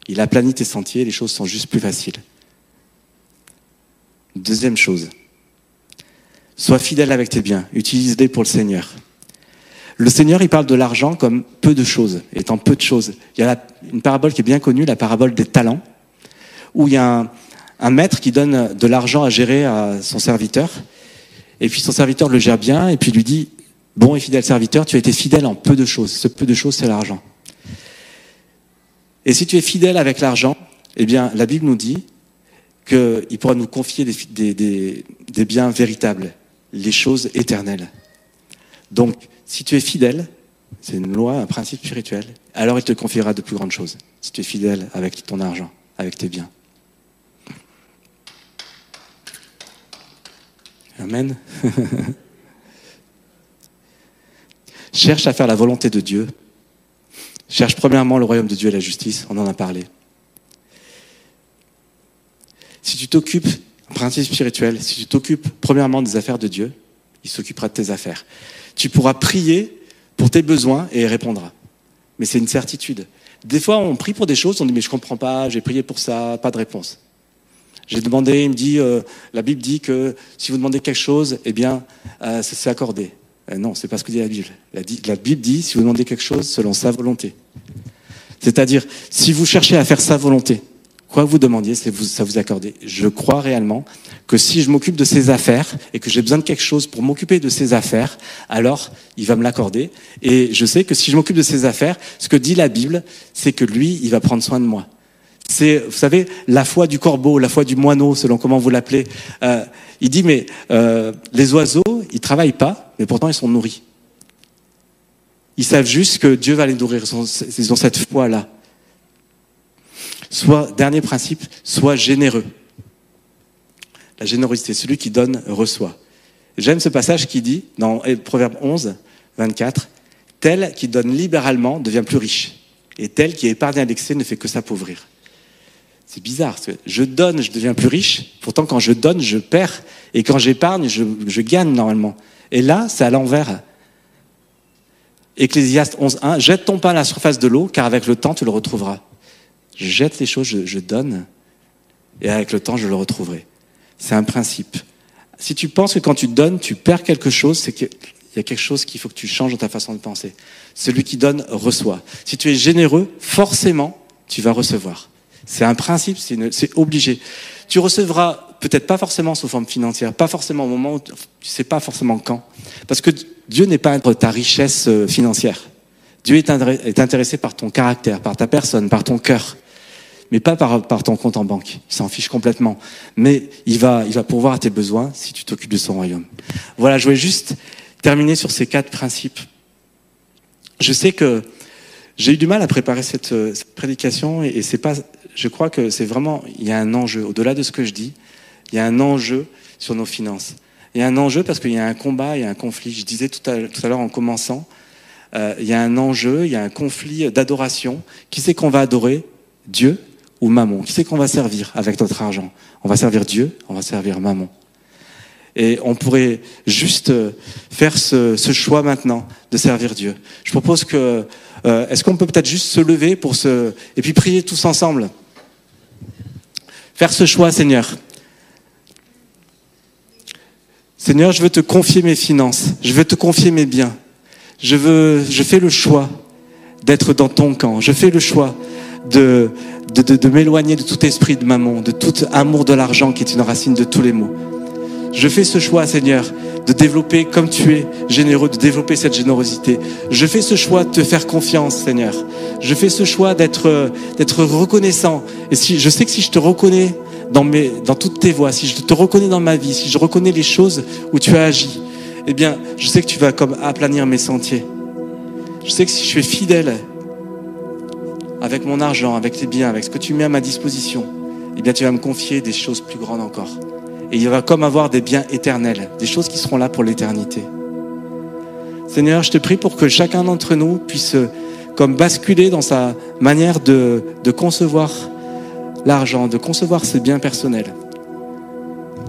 il aplanit tes sentiers, les choses sont juste plus faciles. Deuxième chose, sois fidèle avec tes biens, utilise-les pour le Seigneur. Le Seigneur, il parle de l'argent comme peu de choses, étant peu de choses. Il y a une parabole qui est bien connue, la parabole des talents, où il y a un, maître qui donne de l'argent à gérer à son serviteur, et puis son serviteur le gère bien, et puis lui dit, bon et fidèle serviteur, tu as été fidèle en peu de choses. Ce peu de choses, c'est l'argent. Et si tu es fidèle avec l'argent, eh bien, la Bible nous dit qu'il pourra nous confier des, des, des, biens véritables, les choses éternelles. Donc, si tu es fidèle, c'est une loi, un principe spirituel, alors il te confiera de plus grandes choses, si tu es fidèle avec ton argent, avec tes biens. Amen. (laughs) Cherche à faire la volonté de Dieu Cherche premièrement le royaume de Dieu et la justice, on en a parlé. Si tu t'occupes, principe spirituel, si tu t'occupes premièrement des affaires de Dieu, il s'occupera de tes affaires. Tu pourras prier pour tes besoins et il répondra. Mais c'est une certitude. Des fois, on prie pour des choses, on dit mais je comprends pas, j'ai prié pour ça, pas de réponse. J'ai demandé, il me dit, euh, la Bible dit que si vous demandez quelque chose, eh bien, euh, c'est accordé. Euh, non, c'est pas ce que dit la Bible. La, Bible dit, si vous demandez quelque chose, selon sa volonté. C'est-à-dire, si vous cherchez à faire sa volonté, quoi que vous demandiez, ça vous accorder. Je crois réellement que si je m'occupe de ses affaires et que j'ai besoin de quelque chose pour m'occuper de ses affaires, alors il va me l'accorder. Et je sais que si je m'occupe de ses affaires, ce que dit la Bible, c'est que lui, il va prendre soin de moi. C'est, vous savez, la foi du corbeau, la foi du moineau, selon comment vous l'appelez. Euh, il dit, mais euh, les oiseaux, ils travaillent pas, mais pourtant ils sont nourris. Ils savent juste que Dieu va les nourrir. Ils ont cette foi-là. Soit, dernier principe, soit généreux. La générosité, celui qui donne reçoit. J'aime ce passage qui dit, dans Proverbe 11, 24, tel qui donne libéralement devient plus riche, et tel qui épargne à l'excès ne fait que s'appauvrir. C'est bizarre, parce que je donne, je deviens plus riche. Pourtant, quand je donne, je perds. Et quand j'épargne, je, gagne normalement. Et là, c'est à l'envers. Ecclésiaste 11.1, jette ton pain à la surface de l'eau, car avec le temps, tu le retrouveras. Je jette les choses, je, je donne, et avec le temps, je le retrouverai. C'est un principe. Si tu penses que quand tu donnes, tu perds quelque chose, c'est qu'il il y a quelque chose qu'il faut que tu changes dans ta façon de penser. Celui qui donne reçoit. Si tu es généreux, forcément, tu vas recevoir. C'est un principe, c'est obligé. Tu recevras peut-être pas forcément sous forme financière, pas forcément au moment où tu sais pas forcément quand, parce que Dieu n'est pas ta richesse euh, financière. Dieu est intéressé par ton caractère, par ta personne, par ton cœur, mais pas par, par ton compte en banque. Il s'en fiche complètement. Mais il va, il va pourvoir à tes besoins si tu t'occupes de son royaume. Voilà, je voulais juste terminer sur ces quatre principes. Je sais que j'ai eu du mal à préparer cette, euh, prédication et, c'est pas, je crois que c'est vraiment, il y a un enjeu au-delà de ce que je dis. Il y a un enjeu sur nos finances. Il y a un enjeu parce qu'il y a un combat, il y a un conflit. Je disais tout à, tout à l'heure en commençant, euh, il y a un enjeu, il y a un conflit d'adoration. Qui c'est qu'on va adorer? Dieu ou Mammon Qui c'est qu'on va servir avec notre argent? On va servir Dieu, on va servir Mammon. Et on pourrait juste euh, faire ce, ce choix maintenant de servir Dieu. Je propose que, euh, est-ce qu'on peut peut-être juste se lever pour se, et puis prier tous ensemble? Faire ce choix, Seigneur. Seigneur, je veux te confier mes finances, je veux te confier mes biens. Je veux, je fais le choix d'être dans ton camp. Je fais le choix de, de, de, de m'éloigner de tout esprit de maman, de tout amour de l'argent qui est une racine de tous les maux. Je fais ce choix, Seigneur, de développer comme tu es généreux, de développer cette générosité. Je fais ce choix de te faire confiance, Seigneur. Je fais ce choix d'être, d'être reconnaissant. Et si, je sais que si je te reconnais dans mes, dans toutes tes voies, si je te reconnais dans ma vie, si je reconnais les choses où tu as agi, eh bien, je sais que tu vas comme aplanir mes sentiers. Je sais que si je suis fidèle avec mon argent, avec les biens, avec ce que tu mets à ma disposition, eh bien, tu vas me confier des choses plus grandes encore. Et il va comme avoir des biens éternels, des choses qui seront là pour l'éternité. Seigneur, je te prie pour que chacun d'entre nous puisse comme basculer dans sa manière de, de concevoir l'argent, de concevoir ses biens personnels.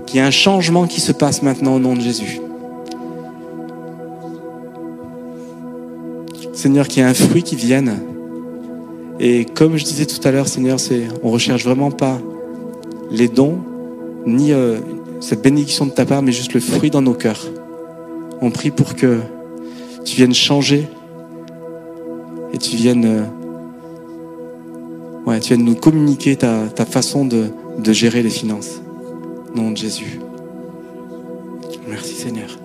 Qu'il y ait un changement qui se passe maintenant au nom de Jésus. Seigneur, qu'il y ait un fruit qui vienne. Et comme je disais tout à l'heure, Seigneur, c'est, on recherche vraiment pas les dons, ni euh, cette bénédiction de ta part, mais juste le fruit dans nos cœurs. On prie pour que tu viennes changer et tu viennes, euh, ouais, tu viennes nous communiquer ta, ta façon de, de gérer les finances. Nom de Jésus. Merci Seigneur.